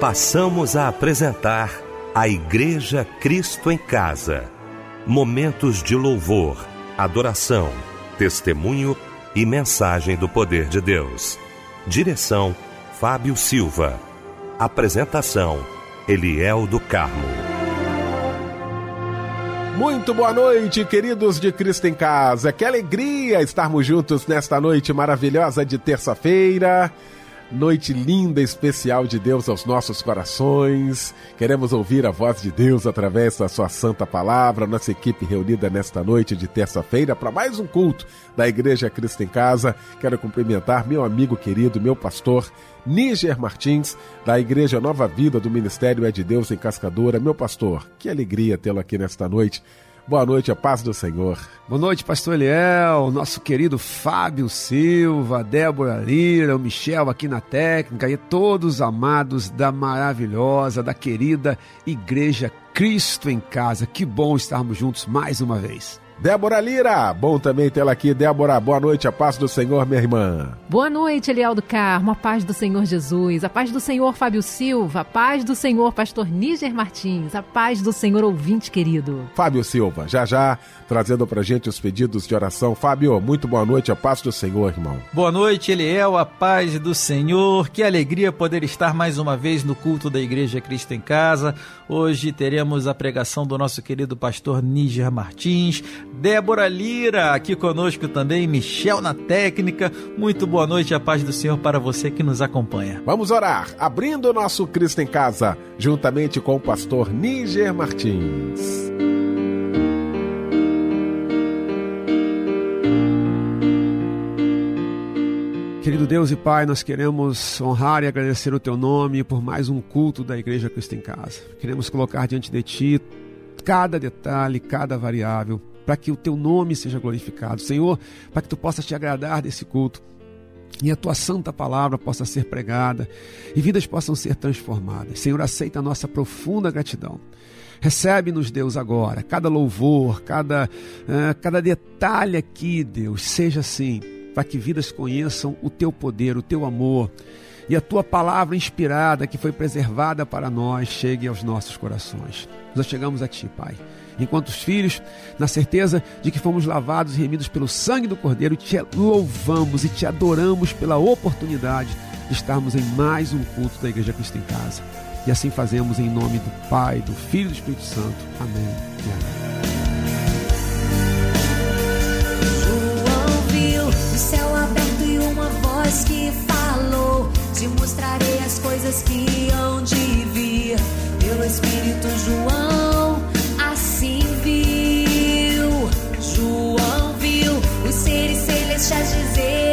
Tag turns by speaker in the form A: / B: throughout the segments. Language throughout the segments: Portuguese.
A: passamos a apresentar a Igreja Cristo em Casa. Momentos de louvor, adoração, testemunho e mensagem do poder de Deus. Direção: Fábio Silva. Apresentação: Eliel do Carmo.
B: Muito boa noite, queridos de Cristo em Casa. Que alegria estarmos juntos nesta noite maravilhosa de terça-feira. Noite linda, especial de Deus aos nossos corações. Queremos ouvir a voz de Deus através da Sua Santa Palavra. Nossa equipe reunida nesta noite de terça-feira para mais um culto da Igreja Cristo em Casa. Quero cumprimentar meu amigo querido, meu pastor, Níger Martins, da Igreja Nova Vida do Ministério É de Deus em Cascadora. Meu pastor, que alegria tê-lo aqui nesta noite. Boa noite, a paz do Senhor.
C: Boa noite, pastor Eliel, nosso querido Fábio Silva, Débora Lira, o Michel aqui na técnica e todos amados da maravilhosa, da querida Igreja Cristo em Casa. Que bom estarmos juntos mais uma vez.
B: Débora Lira, bom também tê-la aqui. Débora, boa noite, a paz do Senhor, minha irmã.
D: Boa noite, Eliel do Carmo, a paz do Senhor Jesus, a paz do Senhor Fábio Silva, a paz do Senhor Pastor Níger Martins, a paz do Senhor ouvinte querido.
B: Fábio Silva, já já trazendo pra gente os pedidos de oração. Fábio, muito boa noite, a paz do Senhor, irmão.
E: Boa noite, Eliel, a paz do Senhor. Que alegria poder estar mais uma vez no culto da Igreja Cristo em Casa. Hoje teremos a pregação do nosso querido pastor Níger Martins Débora Lira aqui conosco também, Michel na técnica. Muito boa noite, a paz do Senhor para você que nos acompanha.
B: Vamos orar, abrindo o nosso Cristo em Casa, juntamente com o pastor Níger Martins.
C: Querido Deus e Pai, nós queremos honrar e agradecer o Teu nome por mais um culto da Igreja Cristo em Casa. Queremos colocar diante de Ti cada detalhe, cada variável, para que o Teu nome seja glorificado. Senhor, para que Tu possas te agradar desse culto e a tua santa palavra possa ser pregada e vidas possam ser transformadas. Senhor, aceita a nossa profunda gratidão. Recebe-nos, Deus, agora, cada louvor, cada, uh, cada detalhe aqui, Deus, seja assim para que vidas conheçam o teu poder, o teu amor e a tua palavra inspirada que foi preservada para nós chegue aos nossos corações. Nós chegamos a ti, Pai. Enquanto os filhos, na certeza de que fomos lavados e remidos pelo sangue do Cordeiro, te louvamos e te adoramos pela oportunidade de estarmos em mais um culto da Igreja Cristo em Casa. E assim fazemos em nome do Pai, do Filho e do Espírito Santo. Amém e amém.
F: que falou: Te mostrarei as coisas que hão de vir. Pelo Espírito, João seres celestiais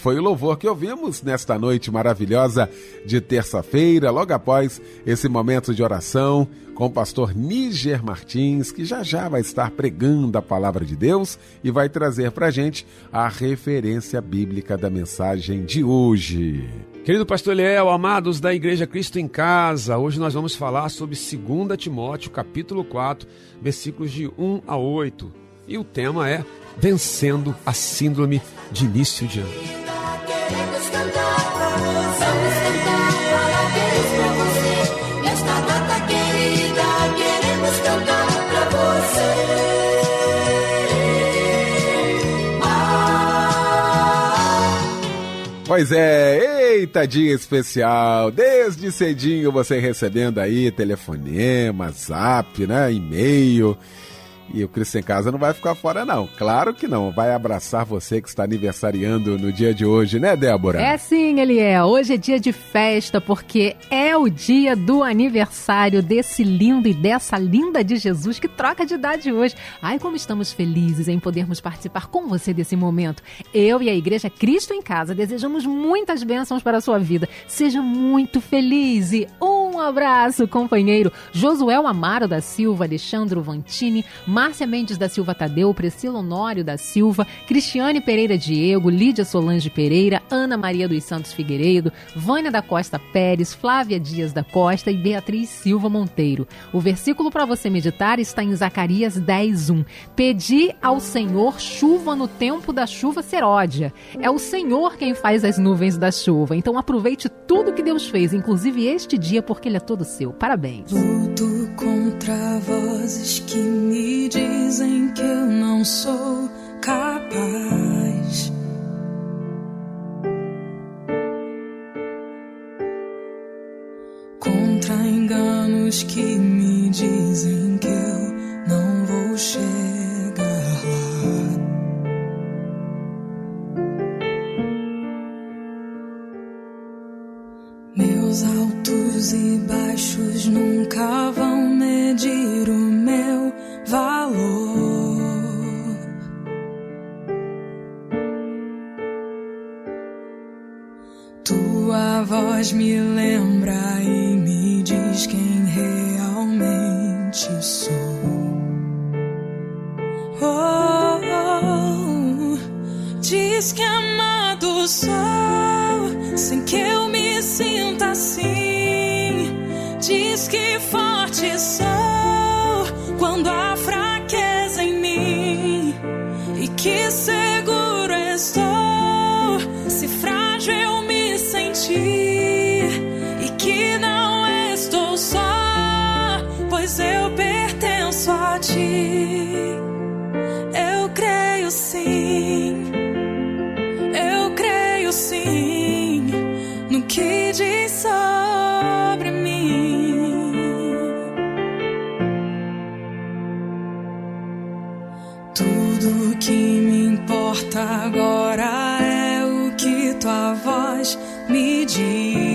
B: Foi o louvor que ouvimos nesta noite maravilhosa de terça-feira, logo após esse momento de oração com o pastor Níger Martins, que já já vai estar pregando a palavra de Deus e vai trazer para gente a referência bíblica da mensagem de hoje.
C: Querido pastor Eliel, amados da Igreja Cristo em Casa, hoje nós vamos falar sobre 2 Timóteo, capítulo 4, versículos de 1 a 8. E o tema é Vencendo a Síndrome de Início de Ano.
B: Pois é, eita dia especial, desde cedinho você recebendo aí telefonema, zap, né, e-mail. E o Cristo em Casa não vai ficar fora, não. Claro que não. Vai abraçar você que está aniversariando no dia de hoje, né, Débora?
F: É sim, ele é. Hoje é dia de festa, porque é o dia do aniversário desse lindo e dessa linda de Jesus que troca de idade hoje. Ai, como estamos felizes em podermos participar com você desse momento. Eu e a Igreja Cristo em Casa desejamos muitas bênçãos para a sua vida. Seja muito feliz e um abraço, companheiro. Josuel Amaro da Silva, Alexandro Vantini, Márcia Mendes da Silva Tadeu, Priscila Honório da Silva, Cristiane Pereira Diego, Lídia Solange Pereira, Ana Maria dos Santos Figueiredo, Vânia da Costa Pérez, Flávia Dias da Costa e Beatriz Silva Monteiro. O versículo para você meditar está em Zacarias 10:1. Pedi ao Senhor chuva no tempo da chuva seródia. É o Senhor quem faz as nuvens da chuva. Então aproveite tudo que Deus fez, inclusive este dia, porque ele é todo seu. Parabéns.
G: Luto contra vozes que me dizem que eu não sou capaz. Contra enganos que me lembra Tudo que me importa agora é o que tua voz me diz.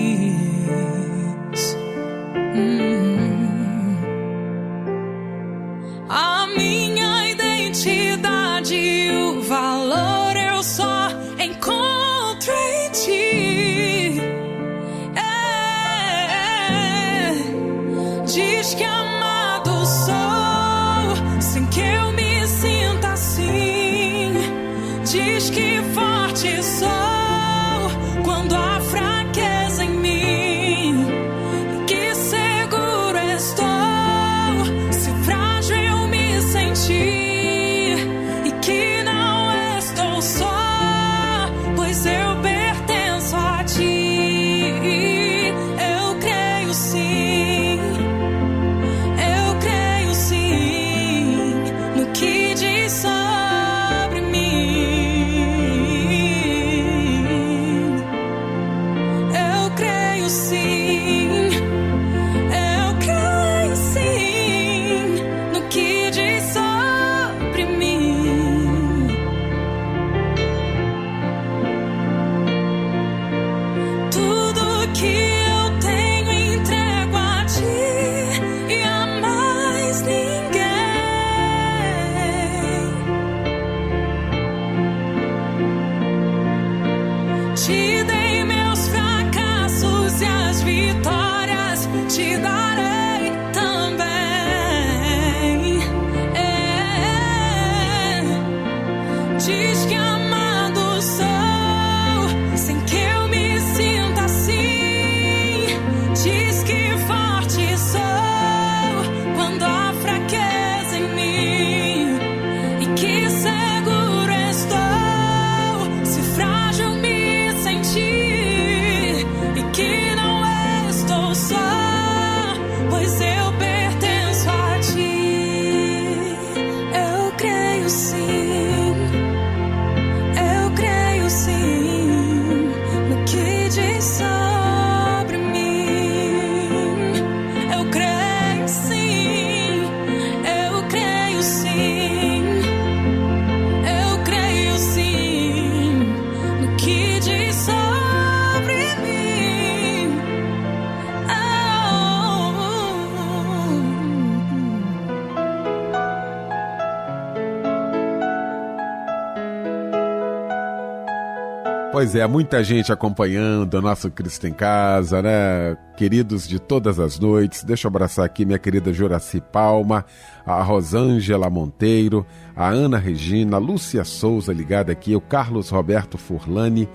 G: É,
B: muita gente acompanhando o nosso Cristo em Casa, né? Queridos de todas as noites. Deixa eu abraçar aqui minha querida Juraci Palma, a Rosângela Monteiro, a Ana Regina, a Lúcia Souza ligada aqui, o Carlos Roberto Furlani,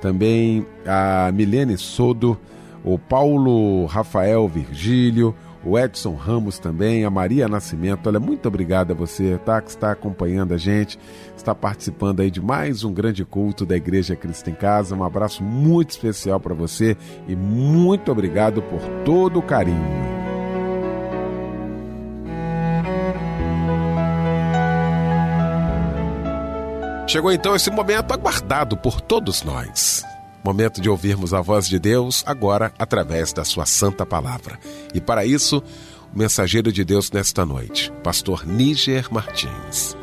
B: também a Milene Sodo, o Paulo Rafael Virgílio, o Edson Ramos também, a Maria Nascimento. Olha, muito obrigado a você, tá? Que está acompanhando a gente, está participando aí de mais um grande culto da Igreja Cristo em Casa. Um abraço muito especial para você e muito obrigado por todo o carinho. Chegou então esse momento aguardado por todos nós. Momento de ouvirmos a voz de Deus agora através da sua santa palavra. E para isso, o mensageiro de Deus nesta noite, pastor Níger Martins.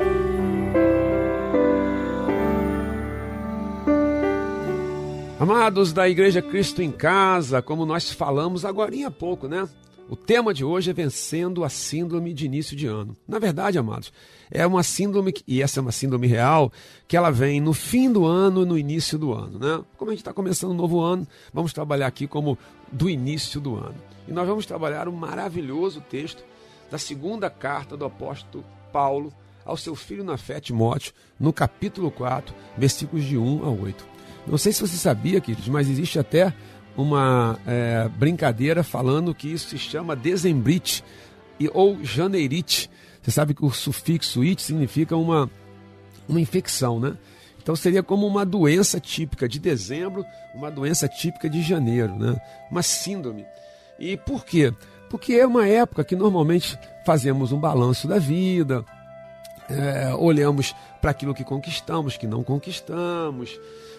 C: Amados da Igreja Cristo em Casa, como nós falamos agora há pouco, né? O tema de hoje é vencendo a síndrome de início de ano. Na verdade, amados, é uma síndrome, e essa é uma síndrome real, que ela vem no fim do ano e no início do ano, né? Como a gente está começando um novo ano, vamos trabalhar aqui como do início do ano. E nós vamos trabalhar um maravilhoso texto da segunda carta do apóstolo Paulo ao seu filho na fé, Timóteo, no capítulo 4, versículos de 1 a 8. Não sei se você sabia, queridos, mas existe até uma é, brincadeira falando que isso se chama dezembrite e, ou janeirite. Você sabe que o sufixo it significa uma, uma infecção, né? Então seria como uma doença típica de dezembro, uma doença típica de janeiro, né? Uma síndrome. E por quê? Porque é uma época que normalmente fazemos um balanço da vida, é, olhamos para aquilo que conquistamos, que não conquistamos,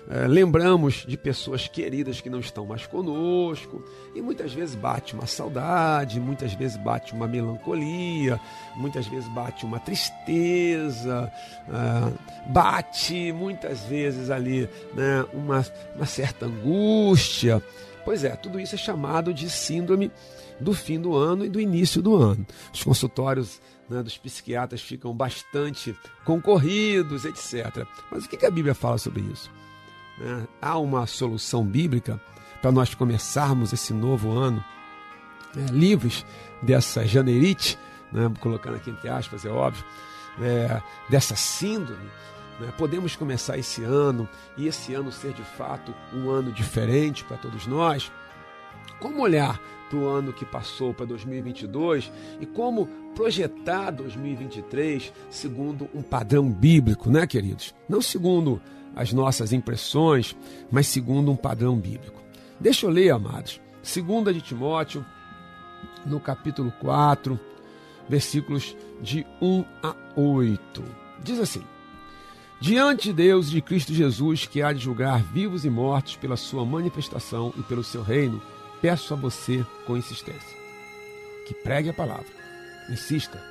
C: é, lembramos de pessoas queridas que não estão mais conosco, e muitas vezes bate uma saudade, muitas vezes bate uma melancolia, muitas vezes bate uma tristeza, é, bate muitas vezes ali né, uma, uma certa angústia. Pois é, tudo isso é chamado de síndrome do fim do ano e do início do ano. Os consultórios né, dos psiquiatras ficam bastante concorridos, etc. Mas o que a Bíblia fala sobre isso? Né? Há uma solução bíblica para nós começarmos esse novo ano né, livres dessa janeirite, né, colocando aqui entre aspas, é óbvio, é, dessa síndrome. Né? Podemos começar esse ano e esse ano ser de fato um ano diferente para todos nós. Como olhar para o ano que passou, para 2022, e como projetar 2023 segundo um padrão bíblico, né, queridos? Não segundo as nossas impressões, mas segundo um padrão bíblico. Deixa eu ler, amados. Segunda de Timóteo, no capítulo 4, versículos de 1 a 8. Diz assim: Diante de Deus e de Cristo Jesus, que há de julgar vivos e mortos pela sua manifestação e pelo seu reino, peço a você com insistência que pregue a palavra, insista,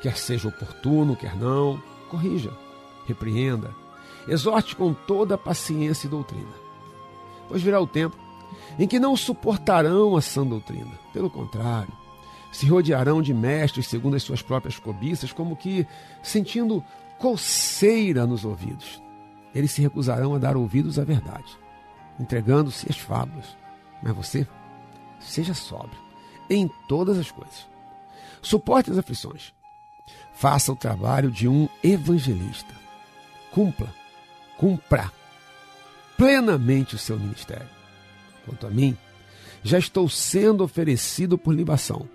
C: quer seja oportuno, quer não, corrija, repreenda, exorte com toda paciência e doutrina. Pois virá o tempo em que não suportarão a sã doutrina, pelo contrário, se rodearão de mestres segundo as suas próprias cobiças, como que sentindo coceira nos ouvidos. Eles se recusarão a dar ouvidos à verdade entregando-se às fábulas. Mas você, seja sóbrio em todas as coisas. Suporte as aflições. Faça o trabalho de um evangelista. Cumpra, cumpra plenamente o seu ministério. Quanto a mim, já estou sendo oferecido por libação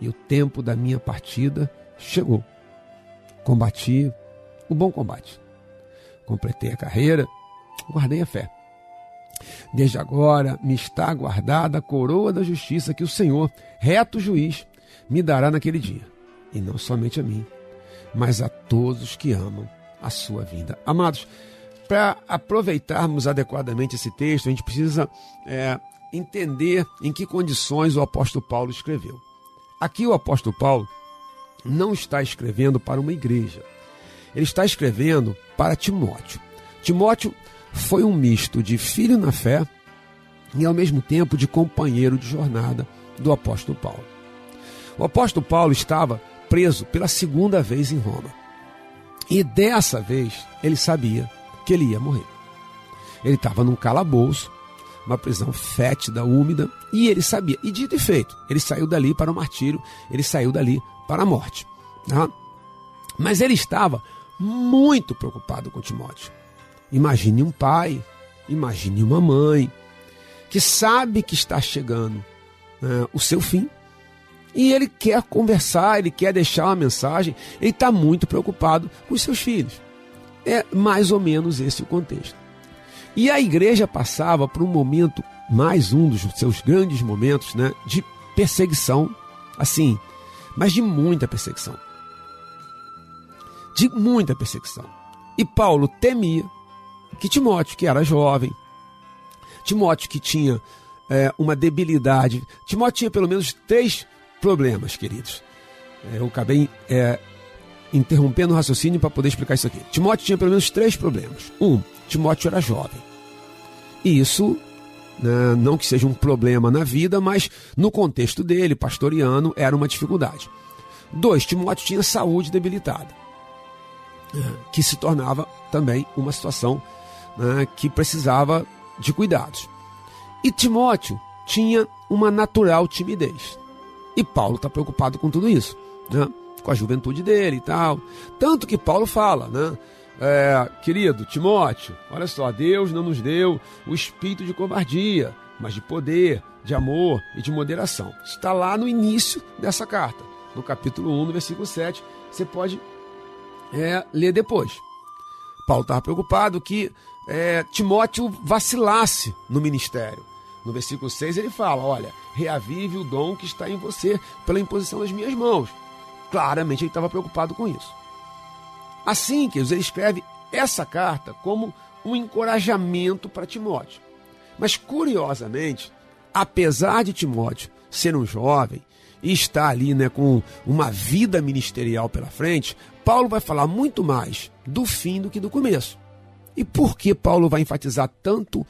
C: e o tempo da minha partida chegou. Combati o bom combate. Completei a carreira, guardei a fé. Desde agora me está guardada a coroa da justiça que o Senhor, reto juiz, me dará naquele dia. E não somente a mim, mas a todos os que amam a sua vinda. Amados, para aproveitarmos adequadamente esse texto, a gente precisa é, entender em que condições o apóstolo Paulo escreveu. Aqui o apóstolo Paulo não está escrevendo para uma igreja. Ele está escrevendo para Timóteo. Timóteo foi um misto de filho na fé e ao mesmo tempo de companheiro de jornada do apóstolo Paulo. O apóstolo Paulo estava preso pela segunda vez em Roma. E dessa vez ele sabia que ele ia morrer. Ele estava num calabouço, uma prisão fétida, úmida, e ele sabia. E dito e feito, ele saiu dali para o martírio, ele saiu dali para a morte. Tá? Mas ele estava muito preocupado com Timóteo. Imagine um pai, imagine uma mãe, que sabe que está chegando né, o seu fim. E ele quer conversar, ele quer deixar uma mensagem, ele está muito preocupado com os seus filhos. É mais ou menos esse o contexto. E a igreja passava por um momento, mais um dos seus grandes momentos, né, de perseguição, assim, mas de muita perseguição. De muita perseguição. E Paulo temia que Timóteo, que era jovem, Timóteo que tinha é, uma debilidade, Timóteo tinha pelo menos três problemas, queridos. É, eu acabei é, interrompendo o raciocínio para poder explicar isso aqui. Timóteo tinha pelo menos três problemas. Um, Timóteo era jovem. E isso, né, não que seja um problema na vida, mas no contexto dele, pastoriano, era uma dificuldade. Dois, Timóteo tinha saúde debilitada, né, que se tornava também uma situação né, que precisava de cuidados. E Timóteo tinha uma natural timidez. E Paulo está preocupado com tudo isso. Né? Com a juventude dele e tal. Tanto que Paulo fala, né? É, querido Timóteo, olha só, Deus não nos deu o espírito de covardia, mas de poder, de amor e de moderação. Está lá no início dessa carta, no capítulo 1, no versículo 7. Você pode é, ler depois. Paulo estava preocupado que é, Timóteo vacilasse no ministério. No versículo 6 ele fala: Olha, reavive o dom que está em você pela imposição das minhas mãos. Claramente ele estava preocupado com isso. Assim que ele escreve essa carta como um encorajamento para Timóteo. Mas curiosamente, apesar de Timóteo ser um jovem e estar ali né, com uma vida ministerial pela frente, Paulo vai falar muito mais do fim do que do começo. E por que Paulo vai enfatizar tanto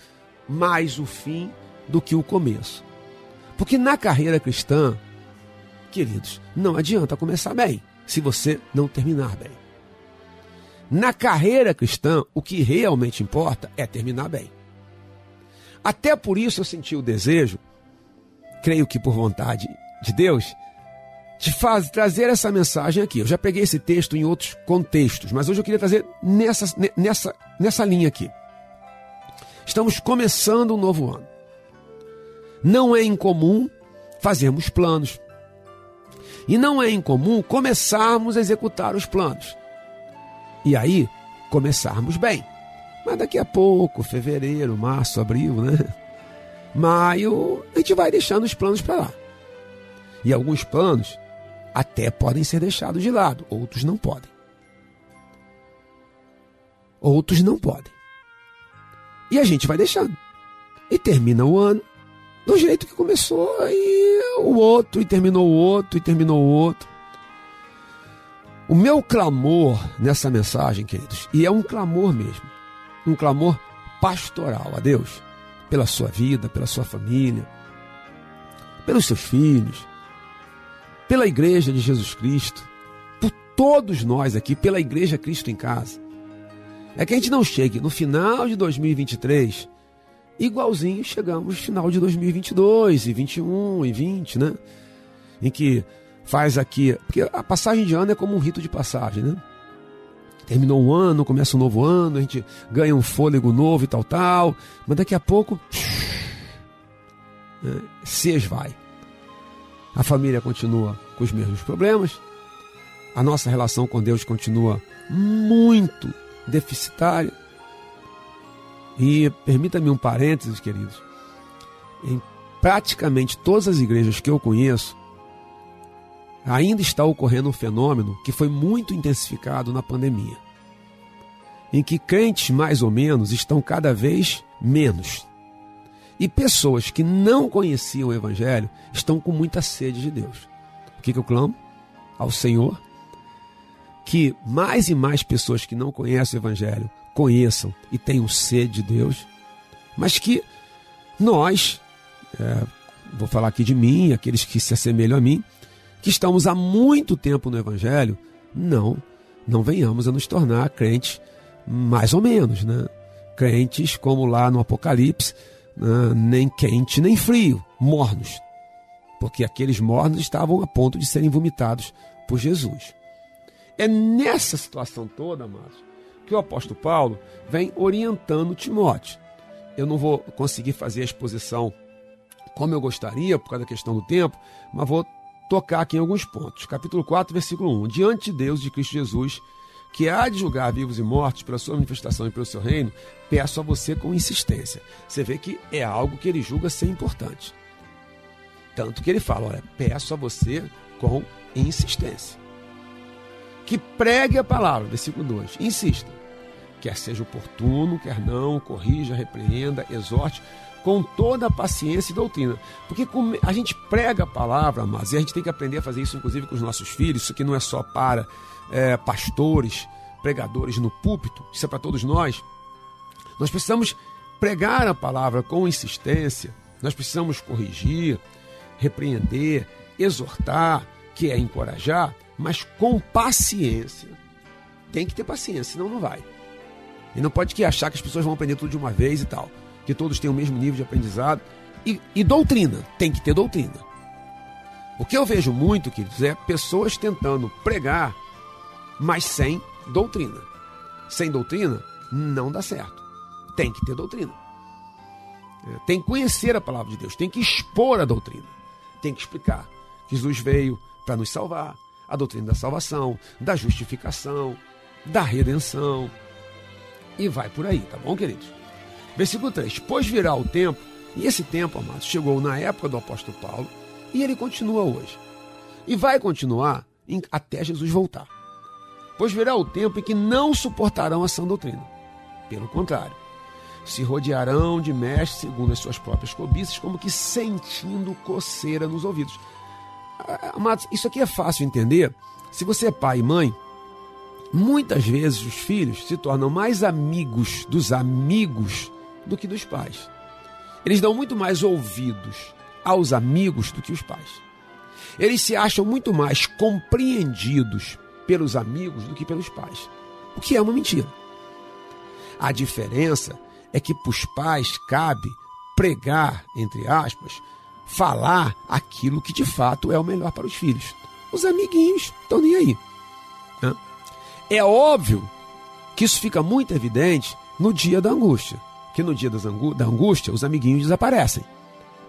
C: mais o fim do que o começo? Porque na carreira cristã, queridos, não adianta começar bem se você não terminar bem. Na carreira cristã, o que realmente importa é terminar bem. Até por isso eu senti o desejo, creio que por vontade de Deus, de faz, trazer essa mensagem aqui. Eu já peguei esse texto em outros contextos, mas hoje eu queria trazer nessa, nessa, nessa linha aqui. Estamos começando um novo ano. Não é incomum fazermos planos, e não é incomum começarmos a executar os planos. E aí, começarmos bem. Mas daqui a pouco, fevereiro, março, abril, né? Maio, a gente vai deixando os planos para lá. E alguns planos até podem ser deixados de lado, outros não podem. Outros não podem. E a gente vai deixando. E termina o ano do jeito que começou, e o outro, e terminou o outro, e terminou o outro. O meu clamor nessa mensagem, queridos, e é um clamor mesmo, um clamor pastoral a Deus, pela sua vida, pela sua família, pelos seus filhos, pela igreja de Jesus Cristo, por todos nós aqui, pela igreja Cristo em casa. É que a gente não chegue no final de 2023 igualzinho chegamos no final de 2022 e 21 e 20, né? Em que faz aqui, porque a passagem de ano é como um rito de passagem, né? Terminou um ano, começa um novo ano, a gente ganha um fôlego novo e tal, tal, mas daqui a pouco né, se esvai. A família continua com os mesmos problemas, a nossa relação com Deus continua muito deficitária. E permita-me um parênteses, queridos. Em praticamente todas as igrejas que eu conheço, ainda está ocorrendo um fenômeno que foi muito intensificado na pandemia, em que crentes mais ou menos estão cada vez menos. E pessoas que não conheciam o Evangelho estão com muita sede de Deus. O que, que eu clamo? Ao Senhor que mais e mais pessoas que não conhecem o Evangelho conheçam e tenham sede de Deus, mas que nós, é, vou falar aqui de mim, aqueles que se assemelham a mim, que estamos há muito tempo no Evangelho, não, não venhamos a nos tornar crentes mais ou menos, né? Crentes como lá no Apocalipse, né? nem quente nem frio, mornos, porque aqueles mornos estavam a ponto de serem vomitados por Jesus. É nessa situação toda, amados, que o apóstolo Paulo vem orientando Timóteo. Eu não vou conseguir fazer a exposição como eu gostaria, por causa da questão do tempo, mas vou tocar aqui em alguns pontos. Capítulo 4, versículo 1. Diante de Deus de Cristo Jesus, que há de julgar vivos e mortos pela sua manifestação e pelo seu reino, peço a você com insistência. Você vê que é algo que ele julga ser importante. Tanto que ele fala: olha, peço a você com insistência que pregue a palavra, versículo 2. Insista. Quer seja oportuno, quer não, corrija, repreenda, exorte, com toda a paciência e doutrina. Porque a gente prega a palavra, mas e a gente tem que aprender a fazer isso, inclusive, com os nossos filhos. Isso aqui não é só para é, pastores, pregadores no púlpito, isso é para todos nós. Nós precisamos pregar a palavra com insistência, nós precisamos corrigir, repreender, exortar, que é encorajar, mas com paciência. Tem que ter paciência, senão não vai. E não pode que achar que as pessoas vão aprender tudo de uma vez e tal. Que todos têm o mesmo nível de aprendizado. E, e doutrina, tem que ter doutrina. O que eu vejo muito, queridos, é pessoas tentando pregar, mas sem doutrina. Sem doutrina, não dá certo. Tem que ter doutrina. É, tem que conhecer a palavra de Deus, tem que expor a doutrina. Tem que explicar. Jesus veio para nos salvar, a doutrina da salvação, da justificação, da redenção. E vai por aí, tá bom, queridos? Versículo 3: Pois virá o tempo, e esse tempo, amados, chegou na época do apóstolo Paulo, e ele continua hoje. E vai continuar em, até Jesus voltar. Pois virá o tempo em que não suportarão a sã doutrina. Pelo contrário, se rodearão de mestres segundo as suas próprias cobiças, como que sentindo coceira nos ouvidos. Amados, isso aqui é fácil entender. Se você é pai e mãe, muitas vezes os filhos se tornam mais amigos dos amigos do que dos pais. Eles dão muito mais ouvidos aos amigos do que os pais. Eles se acham muito mais compreendidos pelos amigos do que pelos pais. O que é uma mentira. A diferença é que para os pais cabe pregar, entre aspas, falar aquilo que de fato é o melhor para os filhos. Os amiguinhos estão nem aí. Né? É óbvio que isso fica muito evidente no dia da angústia. Que no dia da angústia os amiguinhos desaparecem.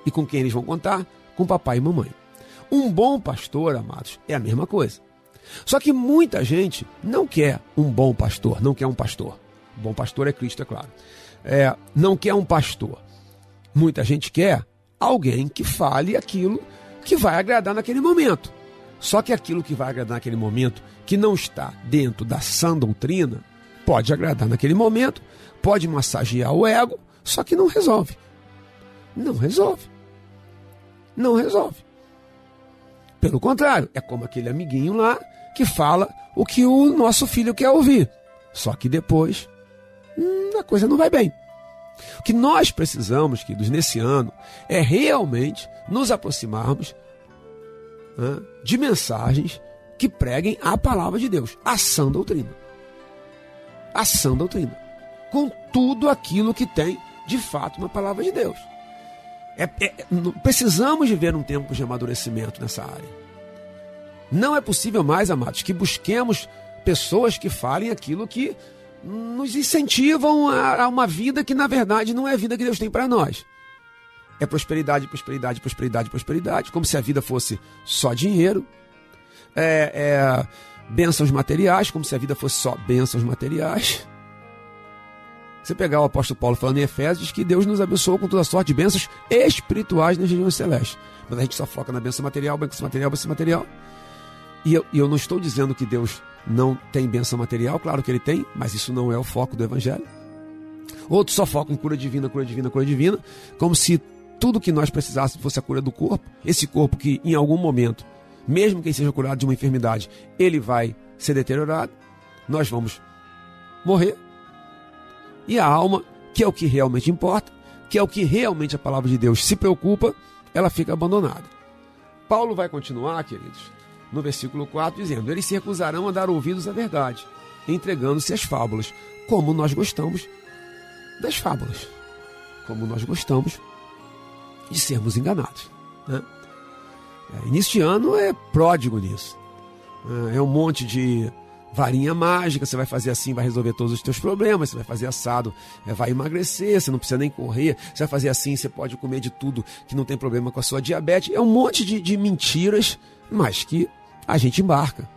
C: E com quem eles vão contar? Com papai e mamãe. Um bom pastor, amados, é a mesma coisa. Só que muita gente não quer um bom pastor, não quer um pastor. Bom pastor é Cristo, é claro. É, não quer um pastor. Muita gente quer alguém que fale aquilo que vai agradar naquele momento. Só que aquilo que vai agradar naquele momento, que não está dentro da sã doutrina, pode agradar naquele momento, pode massagear o ego, só que não resolve. Não resolve. Não resolve. Pelo contrário, é como aquele amiguinho lá que fala o que o nosso filho quer ouvir. Só que depois hum, a coisa não vai bem. O que nós precisamos, queridos, nesse ano, é realmente nos aproximarmos né, de mensagens que preguem a palavra de Deus, a sã doutrina. A sã doutrina. Com tudo aquilo que tem de fato, uma palavra de Deus. É, é, precisamos viver um tempo de amadurecimento nessa área. Não é possível mais, amados, que busquemos pessoas que falem aquilo que nos incentivam a, a uma vida que, na verdade, não é a vida que Deus tem para nós. É prosperidade, prosperidade, prosperidade, prosperidade, como se a vida fosse só dinheiro. É, é bênçãos materiais, como se a vida fosse só bênçãos materiais. Você pegar o apóstolo Paulo falando em Efésios, diz que Deus nos abençoou com toda sorte de bênçãos espirituais nas regiões celestes. Mas a gente só foca na bênção material, bênção material, bênção material. E eu, e eu não estou dizendo que Deus não tem bênção material, claro que ele tem, mas isso não é o foco do Evangelho. Outros só focam em cura divina, cura divina, cura divina, como se tudo que nós precisássemos fosse a cura do corpo. Esse corpo que em algum momento, mesmo quem seja curado de uma enfermidade, ele vai ser deteriorado, nós vamos morrer. E a alma, que é o que realmente importa, que é o que realmente a palavra de Deus se preocupa, ela fica abandonada. Paulo vai continuar, queridos, no versículo 4, dizendo: Eles se recusarão a dar ouvidos à verdade, entregando-se às fábulas, como nós gostamos das fábulas, como nós gostamos de sermos enganados. Né? É, ano é pródigo nisso. É, é um monte de varinha mágica, você vai fazer assim, vai resolver todos os teus problemas, você vai fazer assado, é, vai emagrecer, você não precisa nem correr, você vai fazer assim, você pode comer de tudo que não tem problema com a sua diabetes. É um monte de, de mentiras, mas que a gente embarca.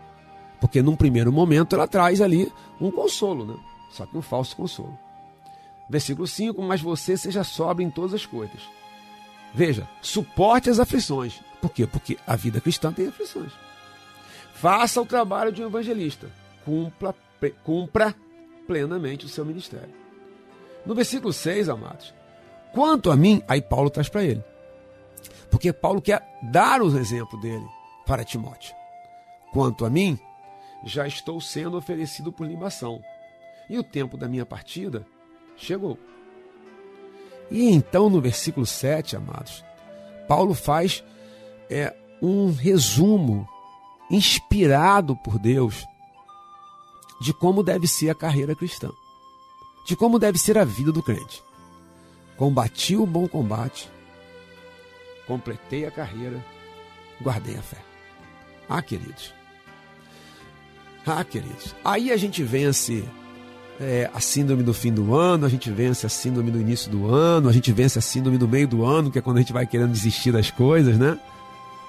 C: Porque num primeiro momento ela traz ali um consolo, né? Só que um falso consolo. Versículo 5: Mas você seja sóbrio em todas as coisas. Veja, suporte as aflições. Por quê? Porque a vida cristã tem aflições. Faça o trabalho de um evangelista. Cumpra, plenamente o seu ministério. No versículo 6, amados, quanto a mim, aí Paulo traz para ele. Porque Paulo quer dar o exemplo dele para Timóteo. Quanto a mim, já estou sendo oferecido por libação, e o tempo da minha partida chegou. E então, no versículo 7, amados, Paulo faz é, um resumo inspirado por Deus de como deve ser a carreira cristã, de como deve ser a vida do crente. Combati o bom combate, completei a carreira, guardei a fé. Ah, queridos, ah, queridos, aí a gente vence é, a síndrome do fim do ano, a gente vence a síndrome do início do ano, a gente vence a síndrome do meio do ano, que é quando a gente vai querendo desistir das coisas, né?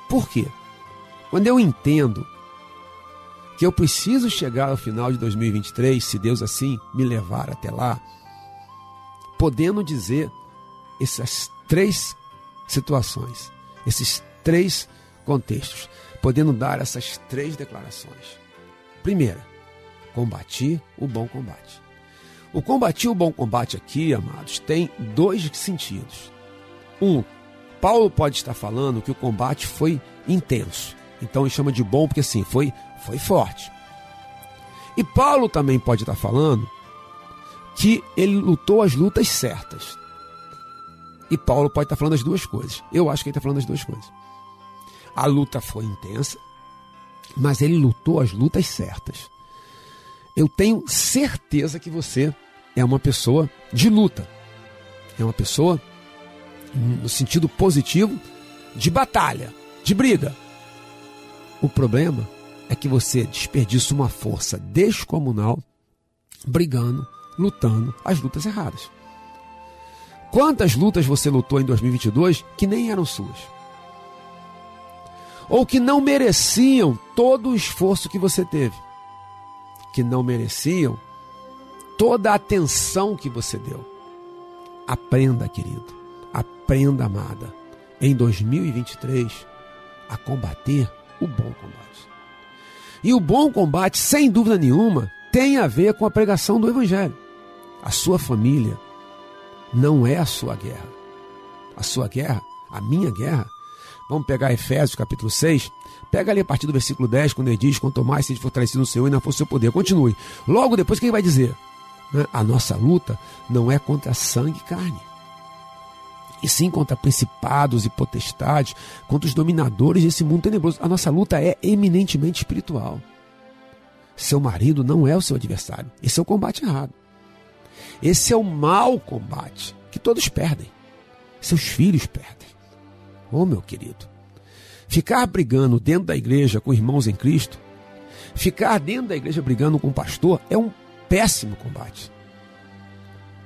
C: Por quê? Quando eu entendo que eu preciso chegar ao final de 2023, se Deus assim me levar até lá, podendo dizer essas três situações, esses três contextos, podendo dar essas três declarações. Primeira, combati o bom combate. O combati o bom combate aqui, amados, tem dois sentidos. Um, Paulo pode estar falando que o combate foi intenso. Então ele chama de bom porque assim, foi, foi forte. E Paulo também pode estar falando que ele lutou as lutas certas. E Paulo pode estar falando as duas coisas. Eu acho que ele está falando as duas coisas. A luta foi intensa, mas ele lutou as lutas certas. Eu tenho certeza que você é uma pessoa de luta. É uma pessoa, no sentido positivo, de batalha, de briga. O problema é que você desperdiça uma força descomunal brigando, lutando as lutas erradas. Quantas lutas você lutou em 2022 que nem eram suas? ou que não mereciam todo o esforço que você teve, que não mereciam toda a atenção que você deu. Aprenda, querido, aprenda, amada, em 2023 a combater o bom combate. E o bom combate, sem dúvida nenhuma, tem a ver com a pregação do Evangelho. A sua família não é a sua guerra. A sua guerra, a minha guerra, Vamos pegar Efésios capítulo 6. Pega ali a partir do versículo 10, quando ele diz: Quanto mais seja fortalecido no Senhor e força do seu poder. Continue. Logo depois, quem vai dizer? Né? A nossa luta não é contra sangue e carne, e sim contra principados e potestades, contra os dominadores desse mundo tenebroso. A nossa luta é eminentemente espiritual. Seu marido não é o seu adversário. Esse é o combate errado. Esse é o mau combate que todos perdem. Seus filhos perdem. Oh, meu querido. Ficar brigando dentro da igreja com irmãos em Cristo, ficar dentro da igreja brigando com o pastor é um péssimo combate.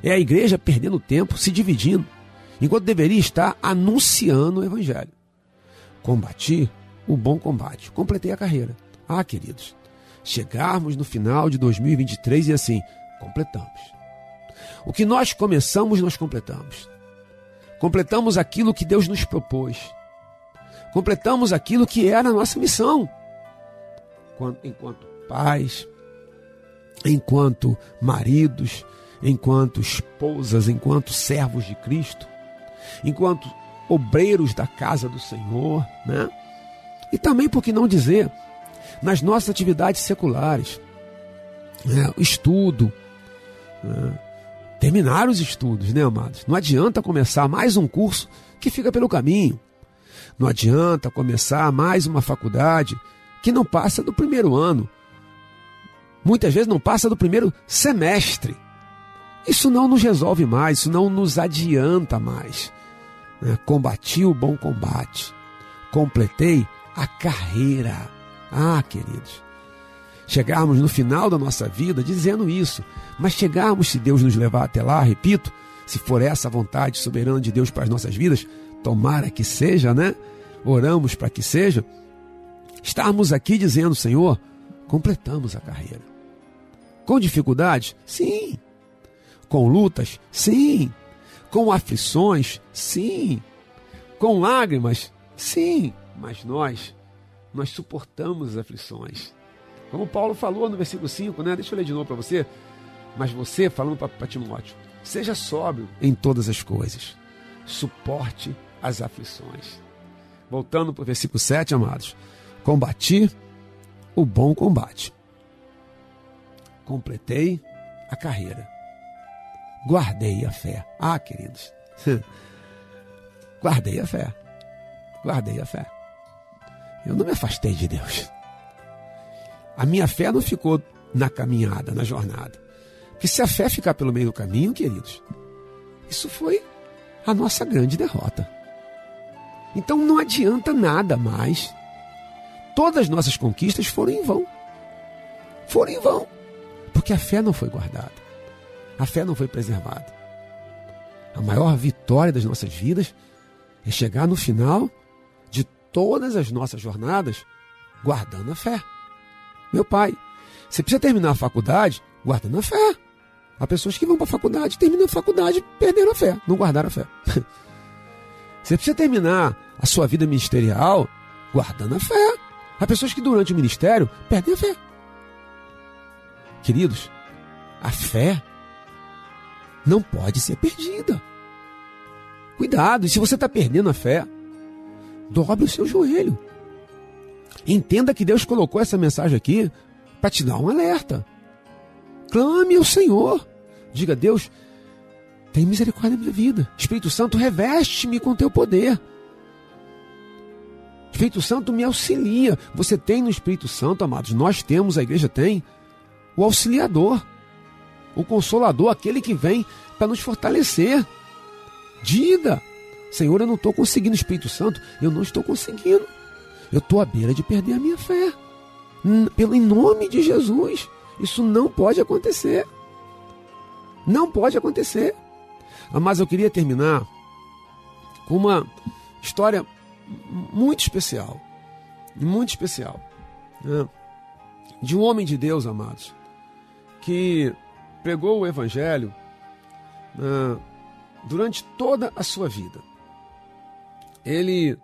C: É a igreja perdendo tempo, se dividindo, enquanto deveria estar anunciando o evangelho. Combati o bom combate, completei a carreira. Ah, queridos, chegarmos no final de 2023 e assim, completamos. O que nós começamos, nós completamos. Completamos aquilo que Deus nos propôs. Completamos aquilo que era a nossa missão. Enquanto pais, enquanto maridos, enquanto esposas, enquanto servos de Cristo, enquanto obreiros da casa do Senhor, né? E também, por que não dizer, nas nossas atividades seculares, né? estudo, né? terminar os estudos, né, amados? Não adianta começar mais um curso que fica pelo caminho. Não adianta começar mais uma faculdade que não passa do primeiro ano. Muitas vezes não passa do primeiro semestre. Isso não nos resolve mais, isso não nos adianta mais. Né? Combati o bom combate, completei a carreira. Ah, queridos, chegarmos no final da nossa vida dizendo isso, mas chegarmos, se Deus nos levar até lá, repito, se for essa vontade soberana de Deus para as nossas vidas, tomara que seja, né? Oramos para que seja. Estarmos aqui dizendo, Senhor, completamos a carreira. Com dificuldades? Sim. Com lutas? Sim. Com aflições? Sim. Com lágrimas? Sim. Mas nós, nós suportamos as aflições. Como Paulo falou no versículo 5, né? Deixa eu ler de novo para você. Mas você, falando para Timóteo, seja sóbrio em todas as coisas. Suporte as aflições. Voltando para o versículo 7, amados. Combati o bom combate. Completei a carreira guardei a fé. Ah, queridos, guardei a fé. Guardei a fé. Eu não me afastei de Deus. A minha fé não ficou na caminhada, na jornada. Porque se a fé ficar pelo meio do caminho, queridos, isso foi a nossa grande derrota. Então não adianta nada mais. Todas as nossas conquistas foram em vão. Foram em vão. Porque a fé não foi guardada a fé não foi preservada. A maior vitória das nossas vidas é chegar no final de todas as nossas jornadas guardando a fé. Meu pai, você precisa terminar a faculdade guardando a fé. Há pessoas que vão para a faculdade, terminam a faculdade, perderam a fé, não guardaram a fé. Você precisa terminar a sua vida ministerial guardando a fé. Há pessoas que durante o ministério perdem a fé. Queridos, a fé não pode ser perdida. Cuidado, e se você está perdendo a fé, dobre o seu joelho. Entenda que Deus colocou essa mensagem aqui para te dar um alerta. Clame ao Senhor. Diga, Deus, tem misericórdia da minha vida. Espírito Santo, reveste-me com teu poder. Espírito Santo me auxilia. Você tem no Espírito Santo, amados, nós temos, a igreja tem, o auxiliador o Consolador, aquele que vem para nos fortalecer. Diga, Senhor, eu não estou conseguindo, Espírito Santo, eu não estou conseguindo. Eu estou à beira de perder a minha fé. Pelo em nome de Jesus, isso não pode acontecer. Não pode acontecer. Mas eu queria terminar com uma história muito especial. Muito especial. Né? De um homem de Deus, amados, que pregou o Evangelho uh, durante toda a sua vida. Ele,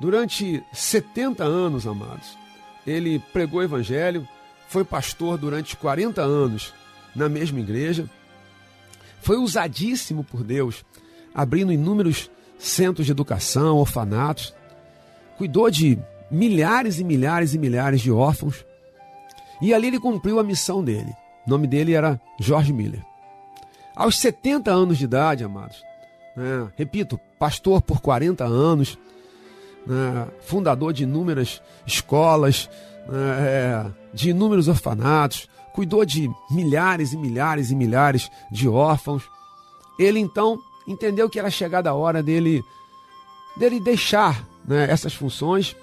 C: durante 70 anos, amados, ele pregou o Evangelho, foi pastor durante 40 anos na mesma igreja, foi usadíssimo por Deus, abrindo inúmeros centros de educação, orfanatos, cuidou de milhares e milhares e milhares de órfãos, e ali ele cumpriu a missão dele. O nome dele era George Miller. Aos 70 anos de idade, amados, né, repito, pastor por 40 anos, né, fundador de inúmeras escolas, né, é, de inúmeros orfanatos, cuidou de milhares e milhares e milhares de órfãos. ele então entendeu que era chegada a hora dele, dele deixar né, essas funções.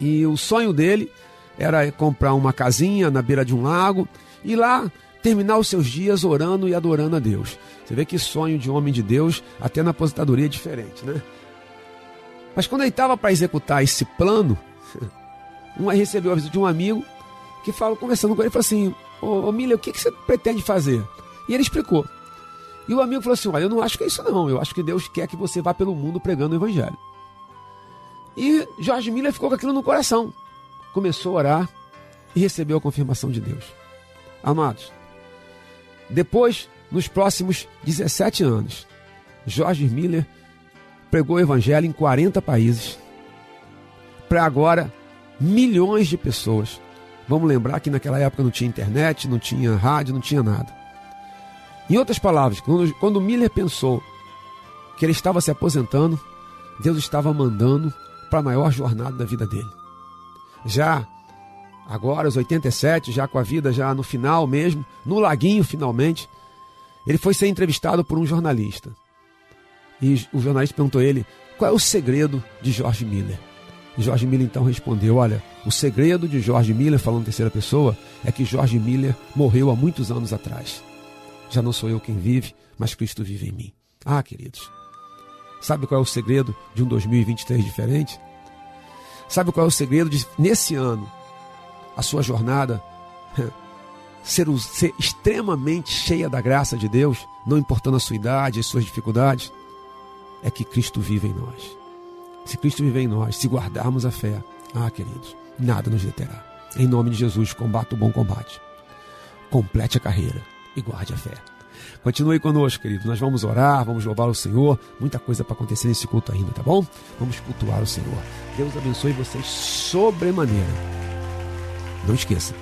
C: E o sonho dele era comprar uma casinha na beira de um lago e lá terminar os seus dias orando e adorando a Deus. Você vê que sonho de homem de Deus, até na aposentadoria é diferente, né? Mas quando ele estava para executar esse plano, um recebeu a visita de um amigo que falou, conversando com ele, falou assim: Ô, ô Miller, o que, que você pretende fazer? E ele explicou. E o amigo falou assim: Olha, eu não acho que é isso, não. Eu acho que Deus quer que você vá pelo mundo pregando o Evangelho. E Jorge Miller ficou com aquilo no coração. Começou a orar e recebeu a confirmação de Deus. Amados, depois, nos próximos 17 anos, Jorge Miller pregou o Evangelho em 40 países. Para agora, milhões de pessoas. Vamos lembrar que naquela época não tinha internet, não tinha rádio, não tinha nada. Em outras palavras, quando, quando Miller pensou que ele estava se aposentando, Deus estava mandando para a maior jornada da vida dele. Já agora, aos 87, já com a vida já no final mesmo, no laguinho finalmente, ele foi ser entrevistado por um jornalista. E o jornalista perguntou a ele qual é o segredo de George Miller. E Miller então respondeu: Olha, o segredo de George Miller, falando em terceira pessoa, é que George Miller morreu há muitos anos atrás. Já não sou eu quem vive, mas Cristo vive em mim. Ah, queridos, sabe qual é o segredo de um 2023 diferente? Sabe qual é o segredo de, nesse ano, a sua jornada ser, ser extremamente cheia da graça de Deus, não importando a sua idade, as suas dificuldades? É que Cristo vive em nós. Se Cristo vive em nós, se guardarmos a fé, ah, queridos, nada nos deterá. Em nome de Jesus, combate o bom combate. Complete a carreira e guarde a fé. Continue conosco, querido. Nós vamos orar, vamos louvar o Senhor. Muita coisa para acontecer nesse culto ainda, tá bom? Vamos cultuar o Senhor. Deus abençoe vocês sobremaneira. Não esqueça,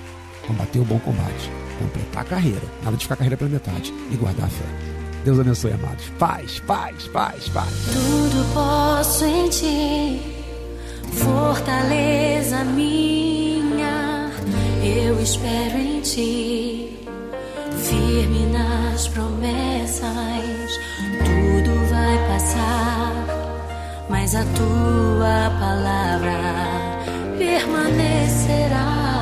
C: combater o bom combate, completar a carreira, nada de ficar a carreira pela metade e guardar a fé. Deus abençoe, amados. Paz, paz, paz, paz.
H: Tudo posso em ti, fortaleza minha. Eu espero em ti firme nas promessas. Tudo vai passar, mas a tua palavra permanecerá.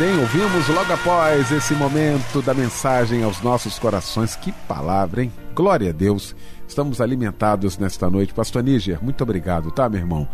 B: Hein? Ouvimos logo após esse momento da mensagem aos nossos corações. Que palavra, hein? Glória a Deus. Estamos alimentados nesta noite. Pastor Níger, muito obrigado, tá, meu irmão?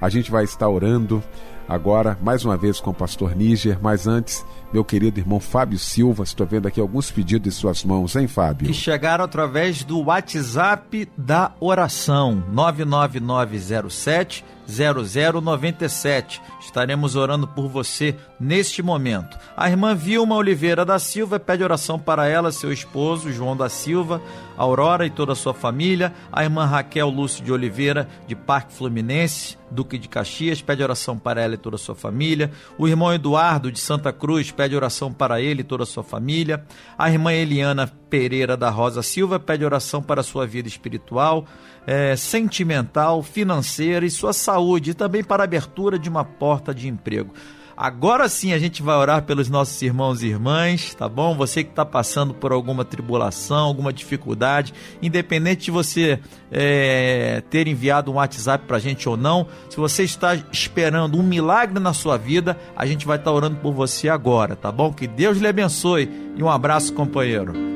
B: A gente vai estar orando agora, mais uma vez, com o pastor Níger, mas antes, meu querido irmão Fábio Silva, estou vendo aqui alguns pedidos em suas mãos, hein, Fábio?
E: Que chegaram através do WhatsApp da oração, 99907 0097. Estaremos orando por você neste momento. A irmã Vilma Oliveira da Silva pede oração para ela, seu esposo João da Silva, Aurora e toda a sua família. A irmã Raquel Lúcio de Oliveira, de Parque Fluminense, Duque de Caxias, pede oração para ela e toda a sua família. O irmão Eduardo de Santa Cruz pede oração para ele e toda a sua família. A irmã Eliana Pereira da Rosa Silva pede oração para a sua vida espiritual é, sentimental, financeira e sua saúde, e também para a abertura de uma porta de emprego. Agora sim a gente vai orar pelos nossos irmãos e irmãs, tá bom? Você que está passando por alguma tribulação, alguma dificuldade, independente de você é, ter enviado um WhatsApp para a gente ou não, se você está esperando um milagre na sua vida, a gente vai estar tá orando por você agora, tá bom? Que Deus lhe abençoe e um abraço, companheiro.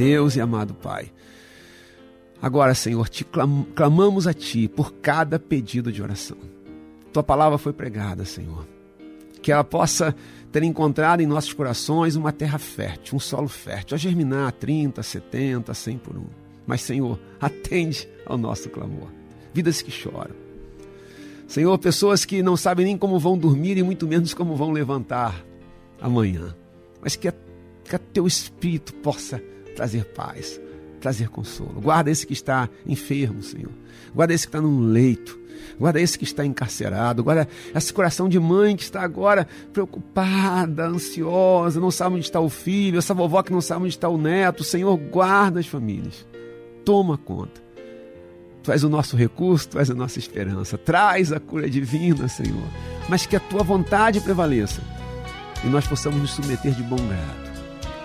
C: Deus e amado Pai. Agora, Senhor, te clam clamamos a Ti por cada pedido de oração. Tua palavra foi pregada, Senhor. Que ela possa ter encontrado em nossos corações uma terra fértil, um solo fértil, a germinar a 30, 70, 100 por um. Mas, Senhor, atende ao nosso clamor. Vidas que choram. Senhor, pessoas que não sabem nem como vão dormir e muito menos como vão levantar amanhã. Mas que a, que a Teu Espírito possa trazer paz, trazer consolo. Guarda esse que está enfermo, Senhor. Guarda esse que está num leito. Guarda esse que está encarcerado. Guarda esse coração de mãe que está agora preocupada, ansiosa, não sabe onde está o filho, essa vovó que não sabe onde está o neto. Senhor, guarda as famílias. Toma conta. Tu és o nosso recurso, tu és a nossa esperança. Traz a cura divina, Senhor. Mas que a tua vontade prevaleça e nós possamos nos submeter de bom grado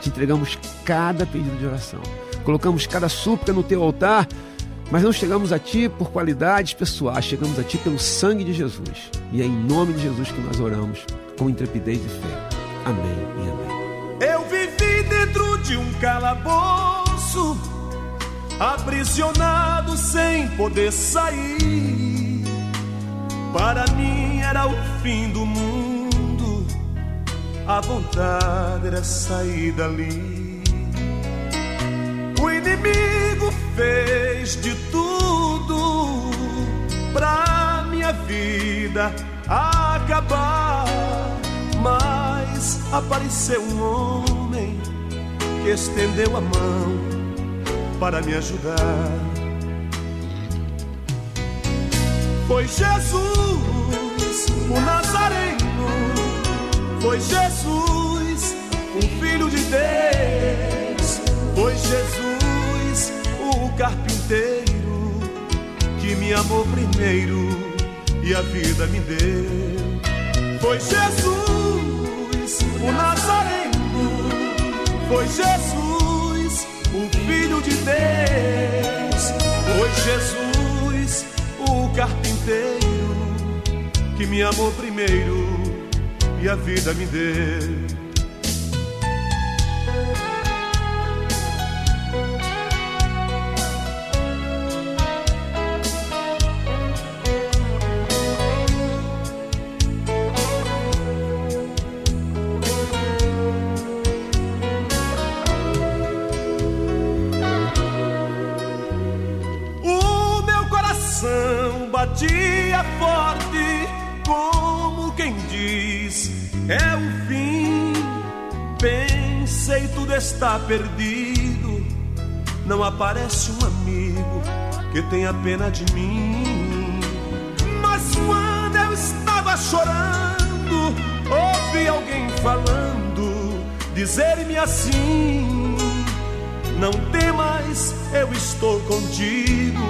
C: te entregamos cada pedido de oração. Colocamos cada súplica no teu altar, mas não chegamos a ti por qualidades pessoais, chegamos a ti pelo sangue de Jesus. E é em nome de Jesus que nós oramos com intrepidez e fé. Amém e amém.
I: Eu vivi dentro de um calabouço, aprisionado sem poder sair. Para mim era o fim do mundo a vontade era sair dali. O inimigo fez de tudo pra minha vida acabar. Mas apareceu um homem que estendeu a mão para me ajudar. Foi Jesus, o Nazareno foi Jesus, o Filho de Deus. Foi Jesus, carpinteiro, que me amou primeiro e a vida me deu. Foi Jesus, o Nazareno. Foi Jesus, o Filho de Deus. Foi Jesus, o carpinteiro, que me amou primeiro e a vida me deu. Está perdido. Não aparece um amigo que tenha pena de mim. Mas quando eu estava chorando, ouvi alguém falando, dizer-me assim: Não temas, eu estou contigo.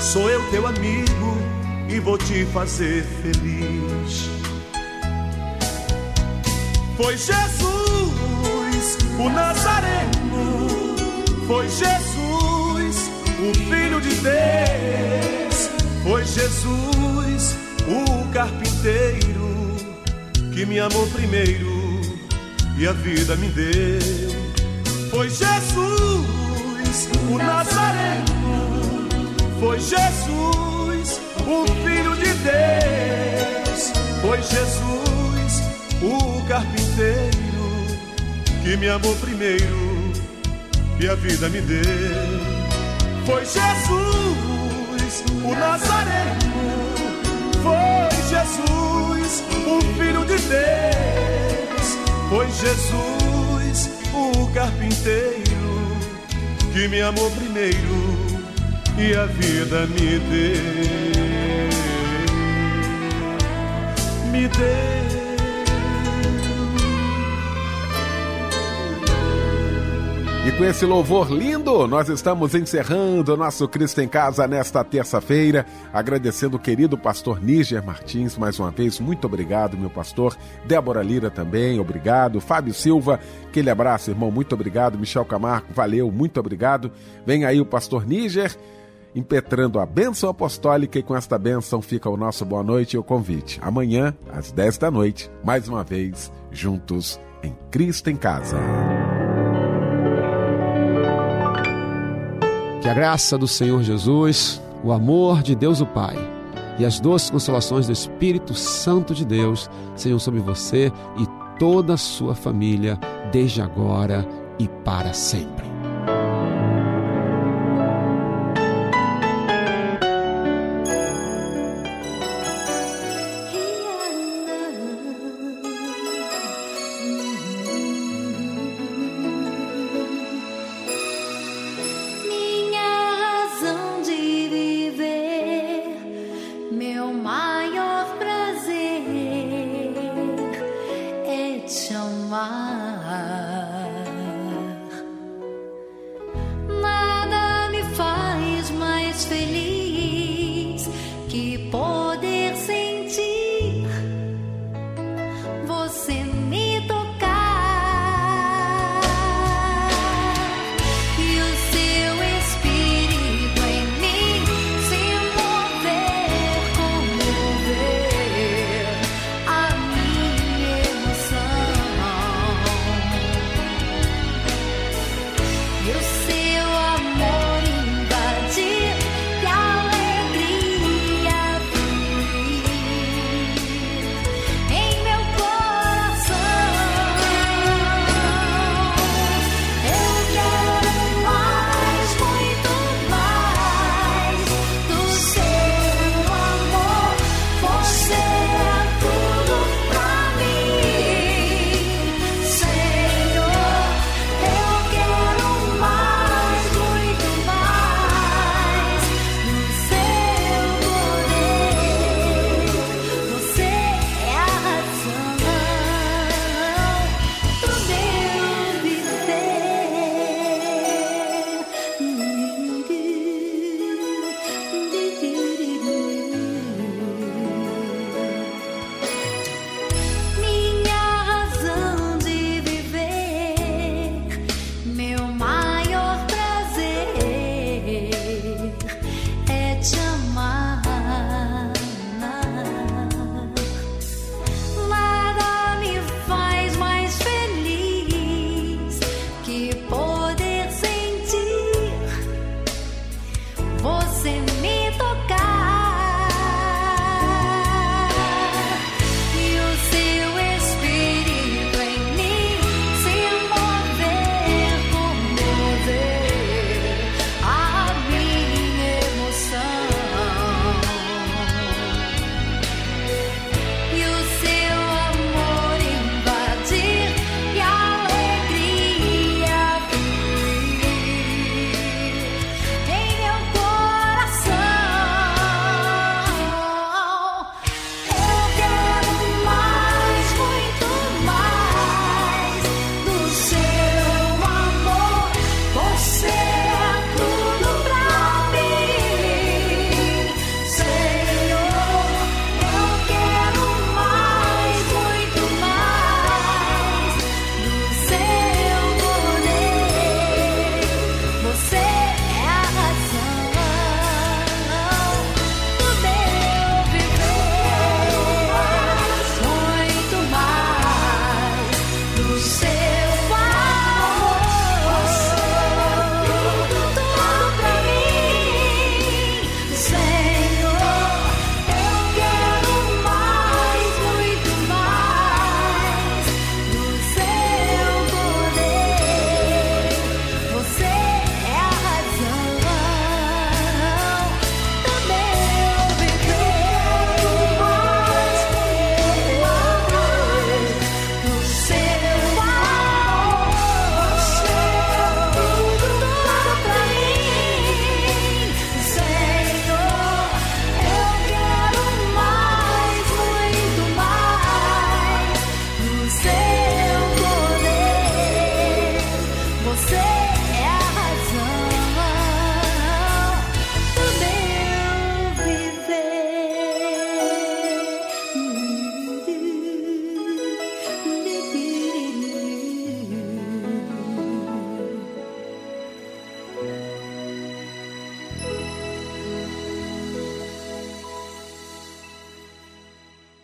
I: Sou eu teu amigo e vou te fazer feliz. Foi Jesus, o Nazareno, foi Jesus, o Filho de fez. Foi Jesus, o carpinteiro, que me amou primeiro e a vida me deu. Foi Jesus, o Nazareno. Foi Jesus, o Filho de Deus. Foi Jesus, o carpinteiro, que me amou primeiro e a vida me deu. Foi Jesus, o Nazareno. Foi Jesus, o Filho de Deus. Foi Jesus, o carpinteiro, que me amou primeiro e a vida me deu. Me deu.
B: E com esse louvor lindo, nós estamos encerrando o nosso Cristo em Casa nesta terça-feira, agradecendo o querido pastor Níger Martins mais uma vez. Muito obrigado, meu pastor. Débora Lira também, obrigado. Fábio Silva, aquele abraço, irmão, muito obrigado. Michel Camargo, valeu, muito obrigado. Vem aí o pastor Níger impetrando a bênção apostólica e com esta bênção fica o nosso boa noite e o convite. Amanhã, às 10 da noite, mais uma vez, juntos em Cristo em Casa.
C: Que a graça do Senhor Jesus, o amor de Deus o Pai e as doces consolações do Espírito Santo de Deus sejam sobre você e toda a sua família, desde agora e para sempre.